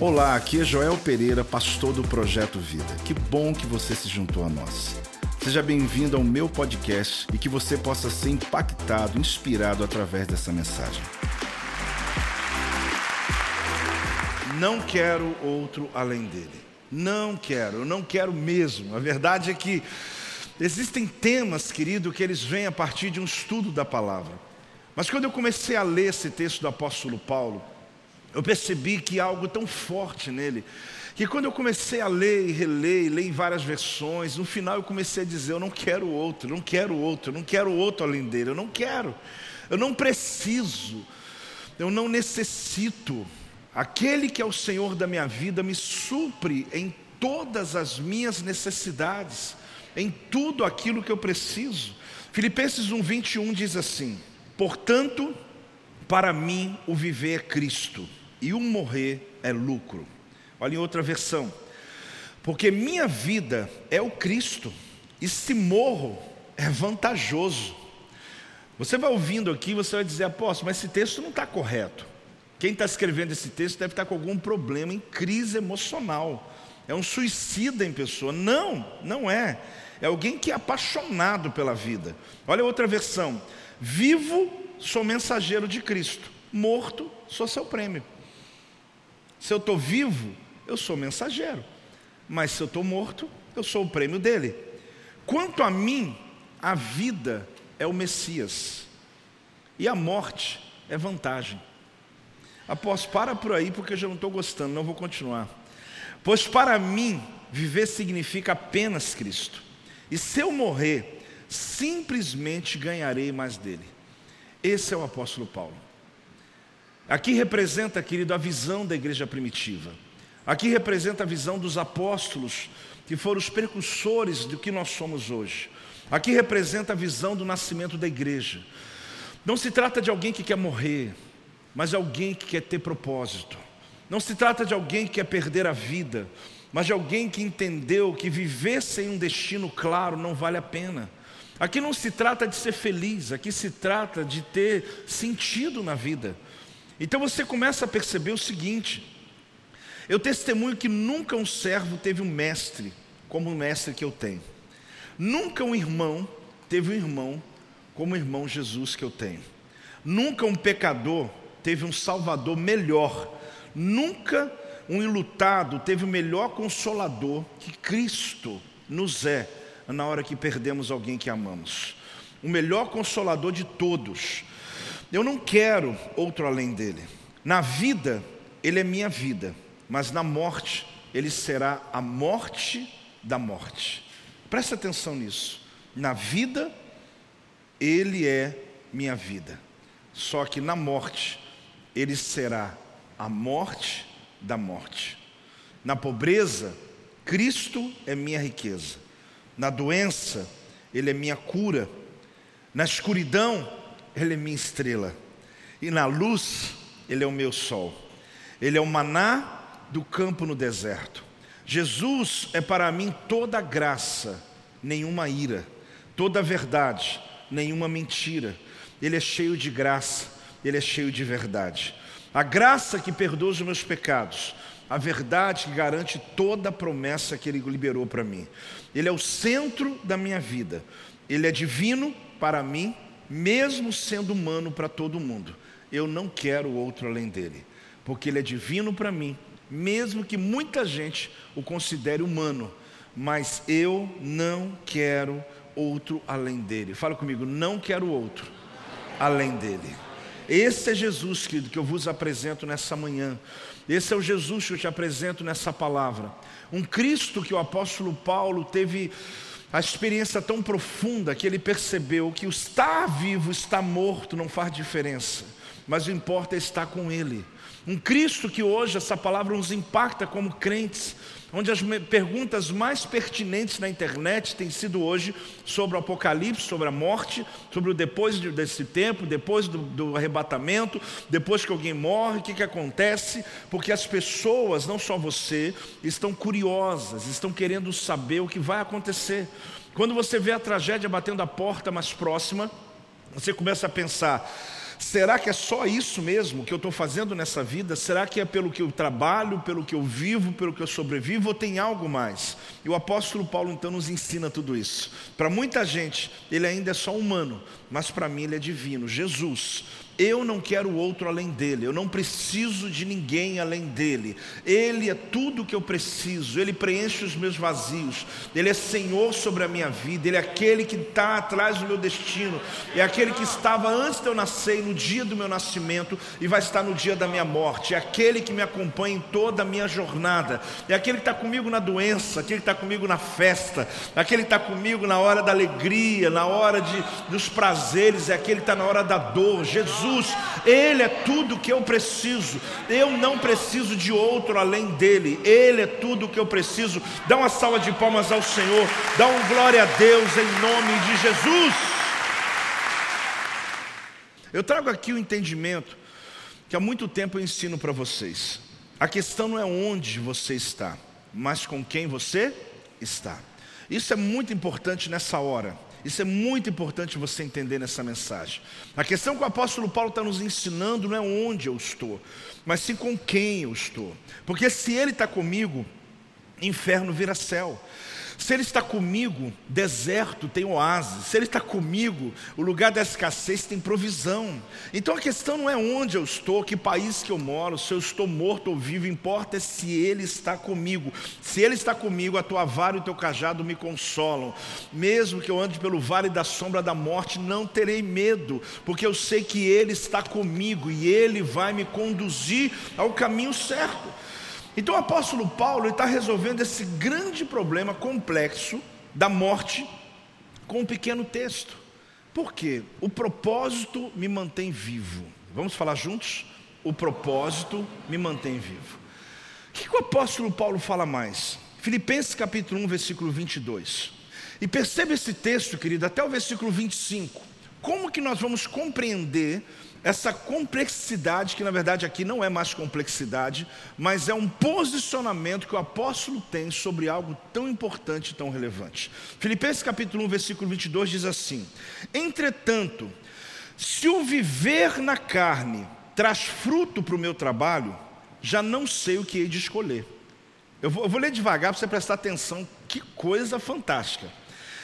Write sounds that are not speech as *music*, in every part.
Olá, aqui é Joel Pereira, pastor do Projeto Vida. Que bom que você se juntou a nós. Seja bem-vindo ao meu podcast e que você possa ser impactado, inspirado através dessa mensagem. Não quero outro além dele. Não quero, eu não quero mesmo. A verdade é que existem temas, querido, que eles vêm a partir de um estudo da palavra. Mas quando eu comecei a ler esse texto do apóstolo Paulo, eu percebi que há algo tão forte nele, que quando eu comecei a ler e reler, e ler em várias versões, no final eu comecei a dizer: eu não quero outro, não quero outro, não quero outro além dele, eu não quero, eu não preciso, eu não necessito. Aquele que é o Senhor da minha vida me supre em todas as minhas necessidades, em tudo aquilo que eu preciso. Filipenses 1:21 diz assim: Portanto, para mim o viver é Cristo e o morrer é lucro. Olha em outra versão. Porque minha vida é o Cristo, e se morro é vantajoso. Você vai ouvindo aqui, você vai dizer, apóstolo, mas esse texto não está correto. Quem está escrevendo esse texto deve estar com algum problema em crise emocional. É um suicida em pessoa. Não, não é. É alguém que é apaixonado pela vida. Olha outra versão. Vivo, sou mensageiro de Cristo. Morto, sou seu prêmio. Se eu estou vivo, eu sou mensageiro. Mas se eu estou morto, eu sou o prêmio dele. Quanto a mim, a vida é o Messias. E a morte é vantagem. Após, para por aí porque eu já não estou gostando, não vou continuar. Pois para mim, viver significa apenas Cristo. E se eu morrer, simplesmente ganharei mais dele. Esse é o apóstolo Paulo. Aqui representa, querido, a visão da igreja primitiva. Aqui representa a visão dos apóstolos, que foram os precursores do que nós somos hoje. Aqui representa a visão do nascimento da igreja. Não se trata de alguém que quer morrer, mas alguém que quer ter propósito. Não se trata de alguém que quer perder a vida, mas de alguém que entendeu que viver sem um destino claro não vale a pena. Aqui não se trata de ser feliz, aqui se trata de ter sentido na vida. Então você começa a perceber o seguinte: eu testemunho que nunca um servo teve um mestre como o mestre que eu tenho, nunca um irmão teve um irmão como o irmão Jesus que eu tenho, nunca um pecador teve um salvador melhor, nunca um ilutado teve o melhor consolador que Cristo nos é na hora que perdemos alguém que amamos. O melhor consolador de todos. Eu não quero outro além dele. Na vida, ele é minha vida, mas na morte, ele será a morte da morte. Presta atenção nisso. Na vida, ele é minha vida. Só que na morte, ele será a morte da morte. Na pobreza, Cristo é minha riqueza. Na doença, Ele é minha cura. Na escuridão, Ele é minha estrela. E na luz, Ele é o meu sol. Ele é o maná do campo no deserto. Jesus é para mim toda graça, nenhuma ira, toda verdade, nenhuma mentira. Ele é cheio de graça, ele é cheio de verdade. A graça que perdoa os meus pecados, a verdade que garante toda a promessa que Ele liberou para mim. Ele é o centro da minha vida. Ele é divino para mim, mesmo sendo humano para todo mundo. Eu não quero outro além dele, porque Ele é divino para mim, mesmo que muita gente o considere humano, mas eu não quero outro além dele. Fala comigo, não quero outro além dele. Esse é Jesus, querido, que eu vos apresento nessa manhã. Esse é o Jesus que eu te apresento nessa palavra. Um Cristo que o apóstolo Paulo teve a experiência tão profunda que ele percebeu que o estar vivo, estar morto não faz diferença, mas o importa é estar com Ele. Um Cristo que hoje essa palavra nos impacta como crentes, onde as perguntas mais pertinentes na internet têm sido hoje sobre o Apocalipse, sobre a morte, sobre o depois desse tempo, depois do, do arrebatamento, depois que alguém morre, o que, que acontece, porque as pessoas, não só você, estão curiosas, estão querendo saber o que vai acontecer. Quando você vê a tragédia batendo a porta mais próxima, você começa a pensar: Será que é só isso mesmo que eu estou fazendo nessa vida? Será que é pelo que eu trabalho, pelo que eu vivo, pelo que eu sobrevivo, ou tem algo mais? E o apóstolo Paulo então nos ensina tudo isso. Para muita gente, ele ainda é só humano, mas para mim ele é divino. Jesus, eu não quero outro além dele, eu não preciso de ninguém além dele. Ele é tudo o que eu preciso, ele preenche os meus vazios, ele é Senhor sobre a minha vida, ele é aquele que está atrás do meu destino, é aquele que estava antes de eu nascer, no dia do meu nascimento e vai estar no dia da minha morte, é aquele que me acompanha em toda a minha jornada, é aquele que está comigo na doença, aquele que está comigo na festa, aquele que está comigo na hora da alegria, na hora de, dos prazeres, é aquele que está na hora da dor. Jesus Ele é tudo que eu preciso, eu não preciso de outro além dEle, Ele é tudo que eu preciso. Dá uma salva de palmas ao Senhor, dá um glória a Deus em nome de Jesus. Eu trago aqui o entendimento que há muito tempo eu ensino para vocês. A questão não é onde você está, mas com quem você está. Isso é muito importante nessa hora. Isso é muito importante você entender nessa mensagem. A questão que o apóstolo Paulo está nos ensinando não é onde eu estou, mas sim com quem eu estou. Porque se ele está comigo, inferno vira céu. Se Ele está comigo, deserto tem oásis. Se Ele está comigo, o lugar da escassez tem provisão. Então a questão não é onde eu estou, que país que eu moro, se eu estou morto ou vivo, importa é se Ele está comigo. Se Ele está comigo, a tua vara e o teu cajado me consolam. Mesmo que eu ande pelo vale da sombra da morte, não terei medo, porque eu sei que Ele está comigo e Ele vai me conduzir ao caminho certo. Então o apóstolo Paulo está resolvendo esse grande problema complexo da morte com um pequeno texto. Por quê? O propósito me mantém vivo. Vamos falar juntos? O propósito me mantém vivo. O que, que o apóstolo Paulo fala mais? Filipenses capítulo 1, versículo 22. E perceba esse texto, querido, até o versículo 25. Como que nós vamos compreender essa complexidade, que na verdade aqui não é mais complexidade, mas é um posicionamento que o apóstolo tem sobre algo tão importante e tão relevante. Filipenses capítulo 1, versículo 22 diz assim: Entretanto, se o viver na carne traz fruto para o meu trabalho, já não sei o que hei de escolher. Eu vou, eu vou ler devagar para você prestar atenção, que coisa fantástica.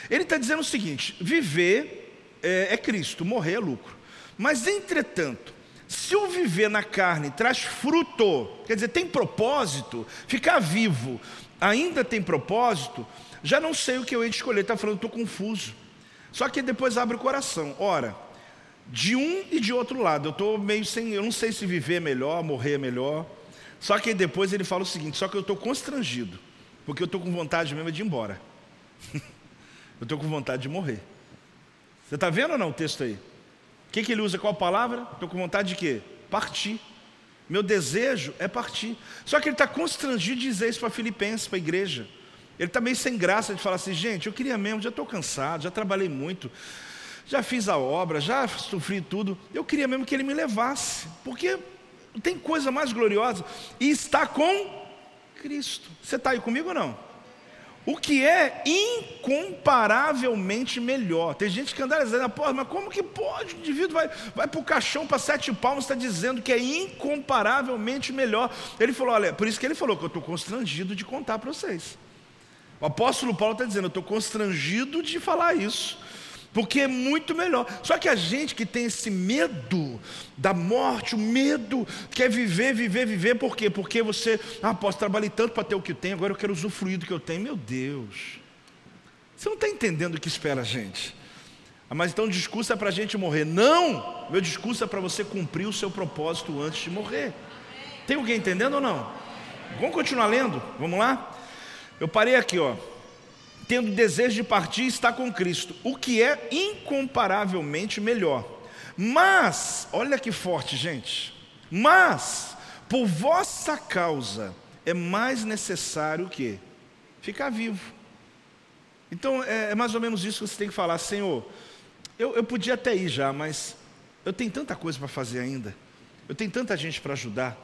Ele está dizendo o seguinte: viver é, é Cristo, morrer é lucro. Mas, entretanto, se o viver na carne traz fruto, quer dizer, tem propósito, ficar vivo ainda tem propósito, já não sei o que eu de escolher. Está falando, estou confuso. Só que depois abre o coração. Ora, de um e de outro lado, eu estou meio sem, eu não sei se viver é melhor, morrer é melhor. Só que depois ele fala o seguinte: só que eu estou constrangido, porque eu estou com vontade mesmo de ir embora. *laughs* eu estou com vontade de morrer. Você está vendo ou não o texto aí? O que, que ele usa? Qual palavra? Estou com vontade de quê? Partir. Meu desejo é partir. Só que ele está constrangido de dizer isso para Filipenses, para a igreja. Ele está meio sem graça de falar assim, gente, eu queria mesmo, já estou cansado, já trabalhei muito, já fiz a obra, já sofri tudo. Eu queria mesmo que ele me levasse, porque tem coisa mais gloriosa. E está com Cristo. Você está aí comigo ou não? O que é incomparavelmente melhor. Tem gente que anda dizendo, porra, mas como que pode? O indivíduo vai, vai para o caixão para sete palmos, está dizendo que é incomparavelmente melhor. Ele falou, olha, por isso que ele falou que eu estou constrangido de contar para vocês. O apóstolo Paulo está dizendo, eu estou constrangido de falar isso porque é muito melhor. Só que a gente que tem esse medo da morte, o medo, quer viver, viver, viver, por quê? Porque você, ah, posso trabalhar tanto para ter o que tenho, agora eu quero usufruir do que eu tenho. Meu Deus, você não está entendendo o que espera a gente. Ah, mas então o discurso é para a gente morrer. Não! Meu discurso é para você cumprir o seu propósito antes de morrer. Tem alguém entendendo ou não? Vamos continuar lendo? Vamos lá? Eu parei aqui, ó tendo desejo de partir, está com Cristo, o que é incomparavelmente melhor. Mas, olha que forte, gente. Mas, por vossa causa, é mais necessário o quê? Ficar vivo. Então, é, é, mais ou menos isso que você tem que falar, Senhor. Eu, eu podia até ir já, mas eu tenho tanta coisa para fazer ainda. Eu tenho tanta gente para ajudar.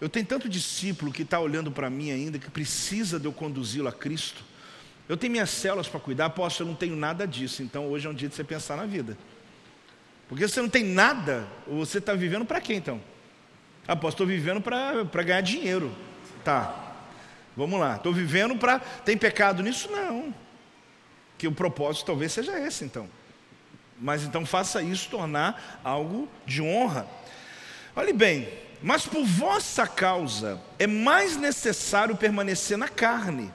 Eu tenho tanto discípulo que está olhando para mim ainda, que precisa de eu conduzi-lo a Cristo. Eu tenho minhas células para cuidar, posso, eu não tenho nada disso. Então hoje é um dia de você pensar na vida. Porque você não tem nada, você está vivendo para quê então? Ah, estou vivendo para ganhar dinheiro. Tá, vamos lá. Estou vivendo para. Tem pecado nisso? Não. Que o propósito talvez seja esse então. Mas então faça isso tornar algo de honra. Olhe bem, mas por vossa causa é mais necessário permanecer na carne.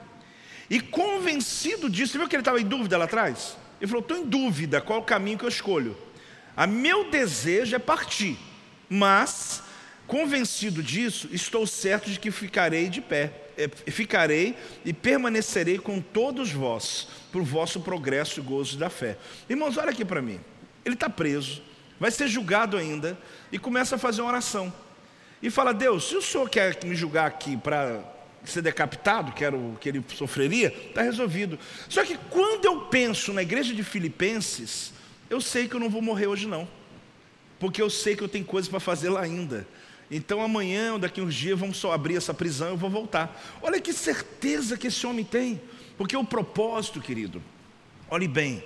E convencido disso, você viu que ele estava em dúvida lá atrás? Ele falou: estou em dúvida qual o caminho que eu escolho. A meu desejo é partir, mas convencido disso, estou certo de que ficarei de pé, é, ficarei e permanecerei com todos vós, para o vosso progresso e gozo da fé. Irmãos, olha aqui para mim. Ele está preso, vai ser julgado ainda, e começa a fazer uma oração. E fala: Deus, se o senhor quer me julgar aqui para ser decapitado, que era o que ele sofreria, está resolvido. Só que quando eu penso na igreja de Filipenses, eu sei que eu não vou morrer hoje não, porque eu sei que eu tenho coisas para fazer lá ainda. Então amanhã ou daqui uns dias vamos só abrir essa prisão e eu vou voltar. Olha que certeza que esse homem tem, porque o propósito, querido, olhe bem,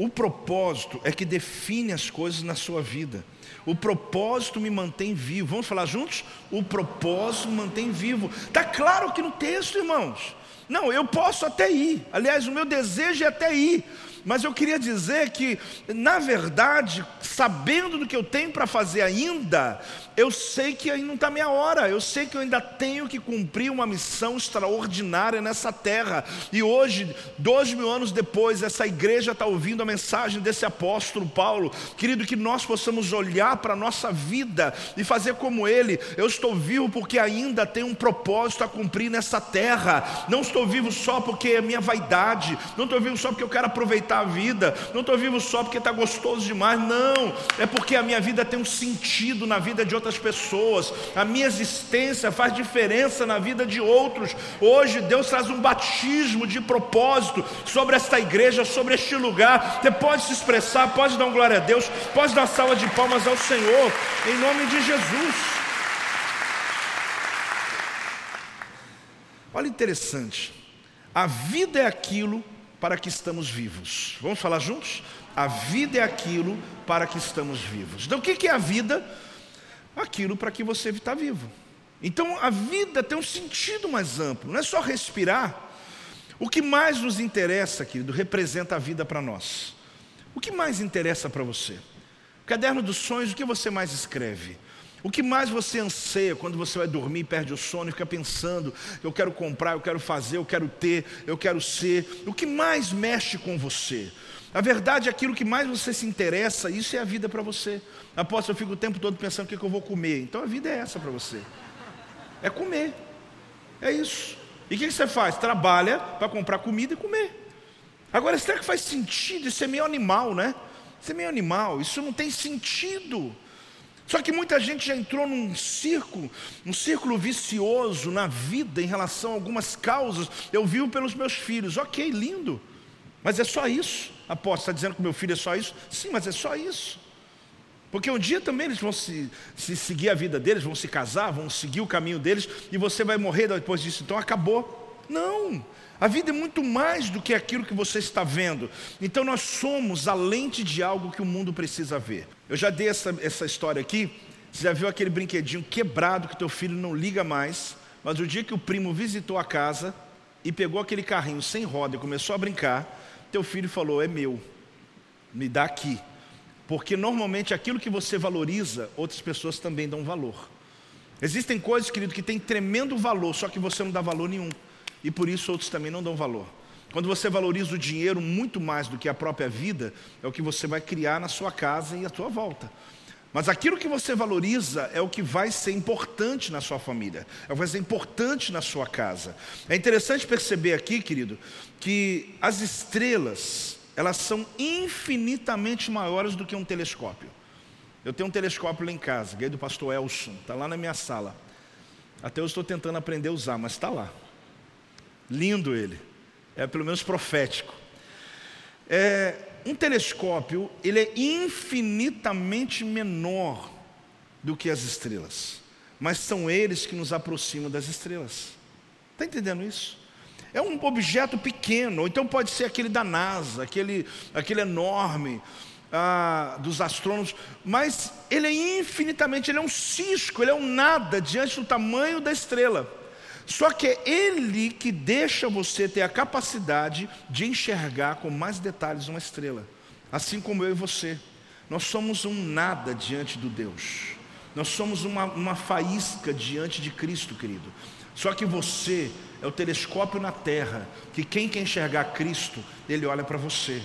o propósito é que define as coisas na sua vida. O propósito me mantém vivo. Vamos falar juntos? O propósito me mantém vivo. Está claro aqui no texto, irmãos. Não, eu posso até ir. Aliás, o meu desejo é até ir. Mas eu queria dizer que, na verdade, sabendo do que eu tenho para fazer ainda, eu sei que ainda não está minha hora, eu sei que eu ainda tenho que cumprir uma missão extraordinária nessa terra. E hoje, dois mil anos depois, essa igreja está ouvindo a mensagem desse apóstolo Paulo. Querido, que nós possamos olhar para a nossa vida e fazer como ele. Eu estou vivo porque ainda tenho um propósito a cumprir nessa terra. Não estou vivo só porque é minha vaidade, não estou vivo só porque eu quero aproveitar a vida, não estou vivo só porque está gostoso demais. Não, é porque a minha vida tem um sentido na vida de outras pessoas, a minha existência faz diferença na vida de outros. Hoje Deus traz um batismo de propósito sobre esta igreja, sobre este lugar. Você pode se expressar, pode dar um glória a Deus, pode dar salva de palmas ao Senhor, em nome de Jesus. Olha interessante, a vida é aquilo para que estamos vivos. Vamos falar juntos? A vida é aquilo para que estamos vivos. Então, o que é a vida? aquilo para que você está vivo. Então a vida tem um sentido mais amplo, não é só respirar. O que mais nos interessa, querido, representa a vida para nós. O que mais interessa para você? Caderno dos sonhos, o que você mais escreve? O que mais você anseia quando você vai dormir, perde o sono e fica pensando: eu quero comprar, eu quero fazer, eu quero ter, eu quero ser? O que mais mexe com você? A verdade é aquilo que mais você se interessa, isso é a vida para você. Apóstolo, eu fico o tempo todo pensando o que, é que eu vou comer. Então a vida é essa para você. É comer. É isso. E o que, que você faz? Trabalha para comprar comida e comer. Agora, será que faz sentido? Isso é meio animal, né? Isso é meio animal, isso não tem sentido. Só que muita gente já entrou num círculo, um círculo vicioso na vida em relação a algumas causas. Eu vivo pelos meus filhos, ok, lindo, mas é só isso. Apóstolo, está dizendo que meu filho é só isso? Sim, mas é só isso. Porque um dia também eles vão se, se, seguir a vida deles, vão se casar, vão seguir o caminho deles, e você vai morrer depois disso, então acabou. Não, a vida é muito mais do que aquilo que você está vendo. Então nós somos a lente de algo que o mundo precisa ver. Eu já dei essa, essa história aqui. Você já viu aquele brinquedinho quebrado que teu filho não liga mais, mas o dia que o primo visitou a casa e pegou aquele carrinho sem roda e começou a brincar, teu filho falou: É meu, me dá aqui. Porque normalmente aquilo que você valoriza, outras pessoas também dão valor. Existem coisas, querido, que têm tremendo valor, só que você não dá valor nenhum. E por isso outros também não dão valor. Quando você valoriza o dinheiro muito mais do que a própria vida, é o que você vai criar na sua casa e à sua volta. Mas aquilo que você valoriza é o que vai ser importante na sua família, é o que vai ser importante na sua casa. É interessante perceber aqui, querido, que as estrelas, elas são infinitamente maiores do que um telescópio. Eu tenho um telescópio lá em casa, ganhei do pastor Elson, está lá na minha sala. Até eu estou tentando aprender a usar, mas está lá. Lindo ele, é pelo menos profético. É, um telescópio, ele é infinitamente menor do que as estrelas, mas são eles que nos aproximam das estrelas. Está entendendo isso? É um objeto pequeno, ou então pode ser aquele da NASA, aquele, aquele enorme. ah, dos astrônomos, mas ele é infinitamente, ele é um cisco, ele é um nada diante do tamanho da estrela. Só que é ele que deixa você ter a capacidade de enxergar com mais detalhes uma estrela, assim como eu e você. Nós somos um nada diante do Deus, nós somos uma, uma faísca diante de Cristo, querido. Só que você é o telescópio na terra, que quem quer enxergar Cristo, ele olha para você.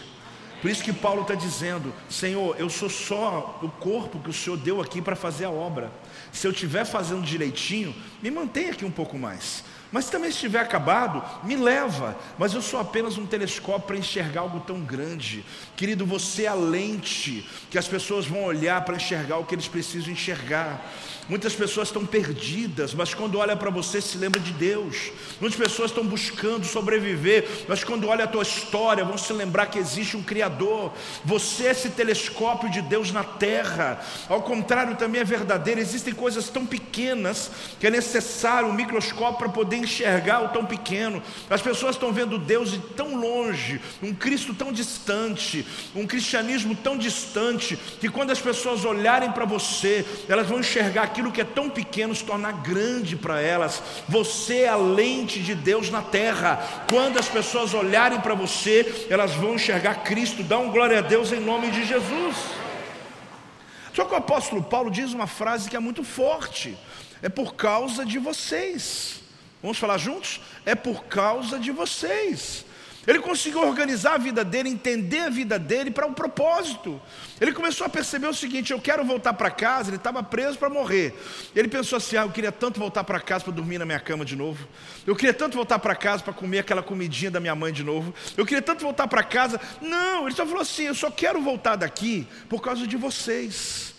Por isso que Paulo está dizendo: Senhor, eu sou só o corpo que o Senhor deu aqui para fazer a obra. Se eu estiver fazendo direitinho, me mantenha aqui um pouco mais. Mas também se estiver acabado, me leva. Mas eu sou apenas um telescópio para enxergar algo tão grande. Querido, você é a lente que as pessoas vão olhar para enxergar o que eles precisam enxergar. Muitas pessoas estão perdidas, mas quando olha para você se lembra de Deus. Muitas pessoas estão buscando sobreviver, mas quando olha a tua história vão se lembrar que existe um Criador. Você é esse telescópio de Deus na terra. Ao contrário, também é verdadeiro. Existem coisas tão pequenas que é necessário um microscópio para poder enxergar o tão pequeno. As pessoas estão vendo Deus de tão longe, um Cristo tão distante, um cristianismo tão distante, que quando as pessoas olharem para você, elas vão enxergar aquilo que é tão pequeno se tornar grande para elas. Você é a lente de Deus na terra. Quando as pessoas olharem para você, elas vão enxergar Cristo. Dá um glória a Deus em nome de Jesus. Só que o apóstolo Paulo diz uma frase que é muito forte: é por causa de vocês. Vamos falar juntos? É por causa de vocês. Ele conseguiu organizar a vida dele, entender a vida dele para um propósito. Ele começou a perceber o seguinte: eu quero voltar para casa. Ele estava preso para morrer. Ele pensou assim: ah, eu queria tanto voltar para casa para dormir na minha cama de novo. Eu queria tanto voltar para casa para comer aquela comidinha da minha mãe de novo. Eu queria tanto voltar para casa. Não, ele só falou assim: eu só quero voltar daqui por causa de vocês.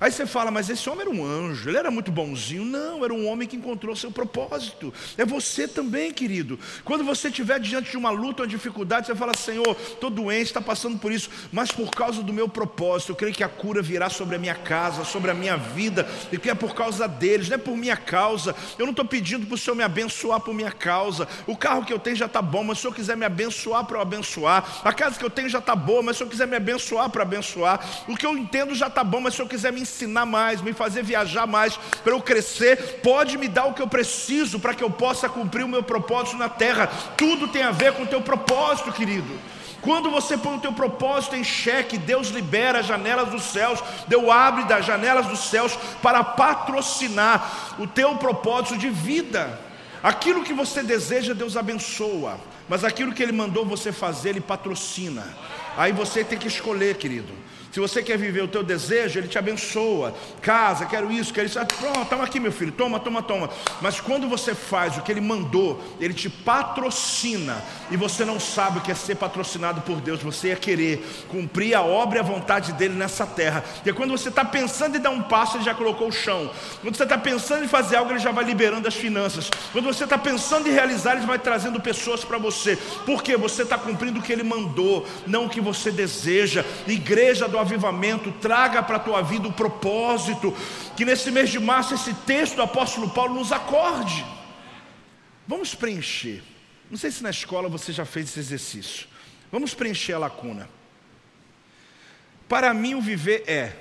Aí você fala, mas esse homem era um anjo, ele era muito bonzinho. Não, era um homem que encontrou seu propósito. É você também, querido. Quando você estiver diante de uma luta, uma dificuldade, você fala, Senhor, estou doente, está passando por isso, mas por causa do meu propósito, eu creio que a cura virá sobre a minha casa, sobre a minha vida, e que é por causa deles, não é por minha causa. Eu não estou pedindo para o Senhor me abençoar por minha causa. O carro que eu tenho já está bom, mas se o Senhor quiser me abençoar para eu abençoar. A casa que eu tenho já está boa, mas se o Senhor quiser me abençoar para abençoar. O que eu entendo já está bom, mas se o Senhor quiser me ensinar mais, me fazer viajar mais, para eu crescer, pode me dar o que eu preciso para que eu possa cumprir o meu propósito na terra. Tudo tem a ver com o teu propósito, querido. Quando você põe o teu propósito em xeque, Deus libera as janelas dos céus, Deus abre das janelas dos céus para patrocinar o teu propósito de vida. Aquilo que você deseja, Deus abençoa, mas aquilo que Ele mandou você fazer, Ele patrocina. Aí você tem que escolher, querido. Se você quer viver o teu desejo, Ele te abençoa. Casa, quero isso, quero isso. Ah, pronto, toma aqui, meu filho, toma, toma, toma. Mas quando você faz o que Ele mandou, Ele te patrocina. E você não sabe o que é ser patrocinado por Deus. Você é querer cumprir a obra e a vontade dEle nessa terra. Porque quando você está pensando em dar um passo, Ele já colocou o chão. Quando você está pensando em fazer algo, Ele já vai liberando as finanças. Quando você está pensando em realizar, Ele vai trazendo pessoas para você. Porque você está cumprindo o que Ele mandou, não o que você deseja. Igreja do avivamento, traga para a tua vida o propósito, que nesse mês de março esse texto do apóstolo Paulo nos acorde. Vamos preencher. Não sei se na escola você já fez esse exercício. Vamos preencher a lacuna. Para mim o viver é.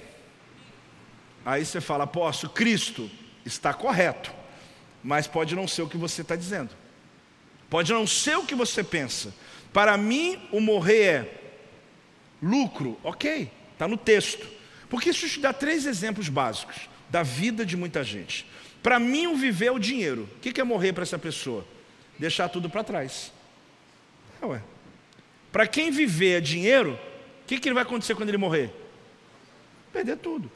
Aí você fala, apóstolo, Cristo está correto, mas pode não ser o que você está dizendo. Pode não ser o que você pensa. Para mim, o morrer é lucro, ok. Está no texto. Porque isso te dá três exemplos básicos da vida de muita gente. Para mim, o viver é o dinheiro. O que é morrer para essa pessoa? Deixar tudo para trás. É, para quem viver é dinheiro, o que, que vai acontecer quando ele morrer? Perder tudo.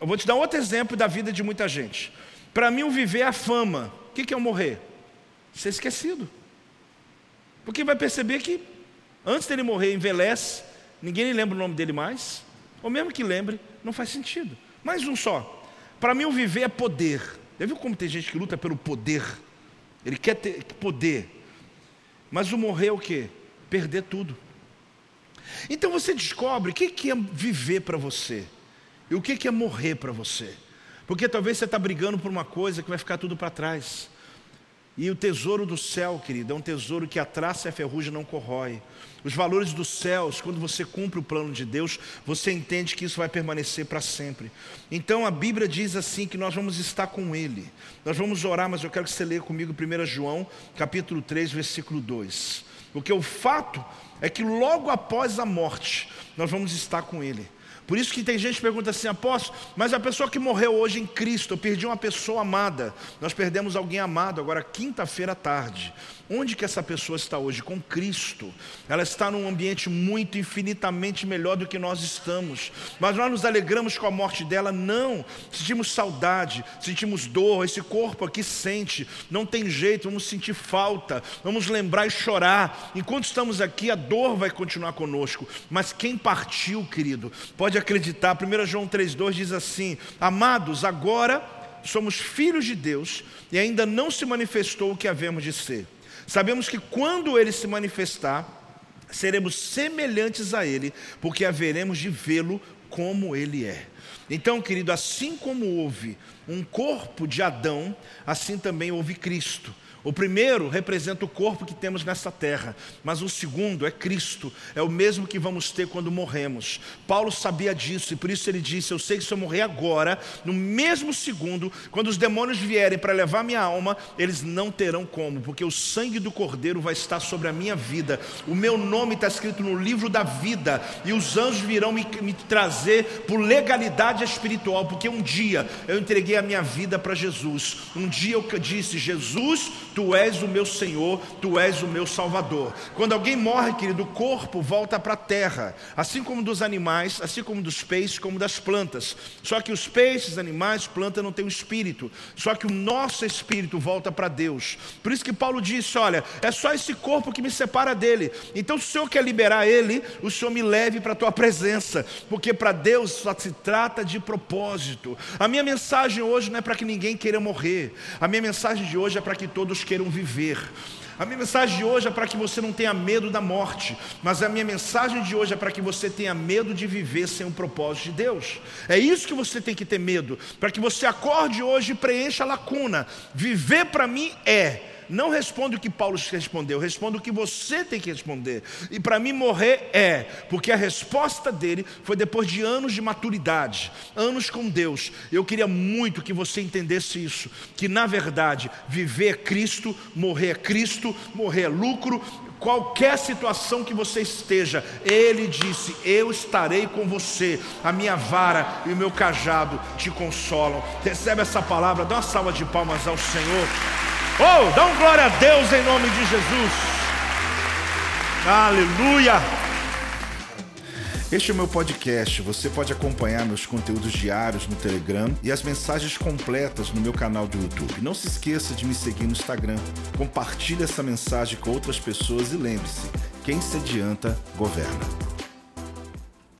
Eu vou te dar outro exemplo da vida de muita gente. Para mim, o viver é a fama. O que, que é o morrer? Ser esquecido. Porque vai perceber que antes dele morrer, envelhece, ninguém lembra o nome dele mais, ou mesmo que lembre, não faz sentido. Mais um só. Para mim, o viver é poder. Já viu como tem gente que luta pelo poder? Ele quer ter poder. Mas o morrer é o quê? Perder tudo. Então você descobre o que é viver para você e o que é morrer para você. Porque talvez você está brigando por uma coisa que vai ficar tudo para trás. E o tesouro do céu, querido, é um tesouro que a traça e a ferrugem não corrói. Os valores dos céus, quando você cumpre o plano de Deus, você entende que isso vai permanecer para sempre. Então a Bíblia diz assim que nós vamos estar com Ele. Nós vamos orar, mas eu quero que você leia comigo 1 João, capítulo 3, versículo 2. Porque o fato é que logo após a morte, nós vamos estar com Ele. Por isso que tem gente que pergunta assim, apóstolo, mas a pessoa que morreu hoje em Cristo, eu perdi uma pessoa amada. Nós perdemos alguém amado agora quinta-feira à tarde. Onde que essa pessoa está hoje? Com Cristo. Ela está num ambiente muito infinitamente melhor do que nós estamos. Mas nós nos alegramos com a morte dela? Não. Sentimos saudade, sentimos dor, esse corpo aqui sente, não tem jeito, vamos sentir falta, vamos lembrar e chorar. Enquanto estamos aqui, a dor vai continuar conosco. Mas quem partiu, querido, pode acreditar. 1 João 3,2 diz assim: Amados, agora somos filhos de Deus e ainda não se manifestou o que havemos de ser. Sabemos que quando ele se manifestar, seremos semelhantes a ele, porque haveremos de vê-lo como ele é. Então, querido, assim como houve um corpo de Adão, assim também houve Cristo. O primeiro representa o corpo que temos nessa terra, mas o segundo é Cristo, é o mesmo que vamos ter quando morremos. Paulo sabia disso e por isso ele disse: Eu sei que se eu morrer agora, no mesmo segundo, quando os demônios vierem para levar minha alma, eles não terão como, porque o sangue do Cordeiro vai estar sobre a minha vida, o meu nome está escrito no livro da vida, e os anjos virão me, me trazer por legalidade espiritual, porque um dia eu entreguei a minha vida para Jesus, um dia eu disse: Jesus, Tu és o meu Senhor, tu és o meu Salvador. Quando alguém morre, querido, o corpo volta para a terra, assim como dos animais, assim como dos peixes, como das plantas. Só que os peixes, animais, planta não tem o espírito. Só que o nosso espírito volta para Deus. Por isso que Paulo disse: Olha, é só esse corpo que me separa dele. Então, se o Senhor quer liberar ele, o Senhor me leve para a tua presença, porque para Deus só se trata de propósito. A minha mensagem hoje não é para que ninguém queira morrer. A minha mensagem de hoje é para que todos queiram viver. A minha mensagem de hoje é para que você não tenha medo da morte, mas a minha mensagem de hoje é para que você tenha medo de viver sem o propósito de Deus. É isso que você tem que ter medo, para que você acorde hoje e preencha a lacuna. Viver para mim é não responde o que Paulo respondeu, responde o que você tem que responder. E para mim morrer é, porque a resposta dele foi depois de anos de maturidade, anos com Deus. Eu queria muito que você entendesse isso, que na verdade viver é Cristo, morrer é Cristo, morrer é lucro, qualquer situação que você esteja, Ele disse: Eu estarei com você, a minha vara e o meu cajado te consolam. Recebe essa palavra, dá uma salva de palmas ao Senhor. Oh, dá um glória a Deus em nome de Jesus. Aleluia. Este é o meu podcast. Você pode acompanhar meus conteúdos diários no Telegram e as mensagens completas no meu canal do YouTube. Não se esqueça de me seguir no Instagram. Compartilhe essa mensagem com outras pessoas e lembre-se: quem se adianta, governa.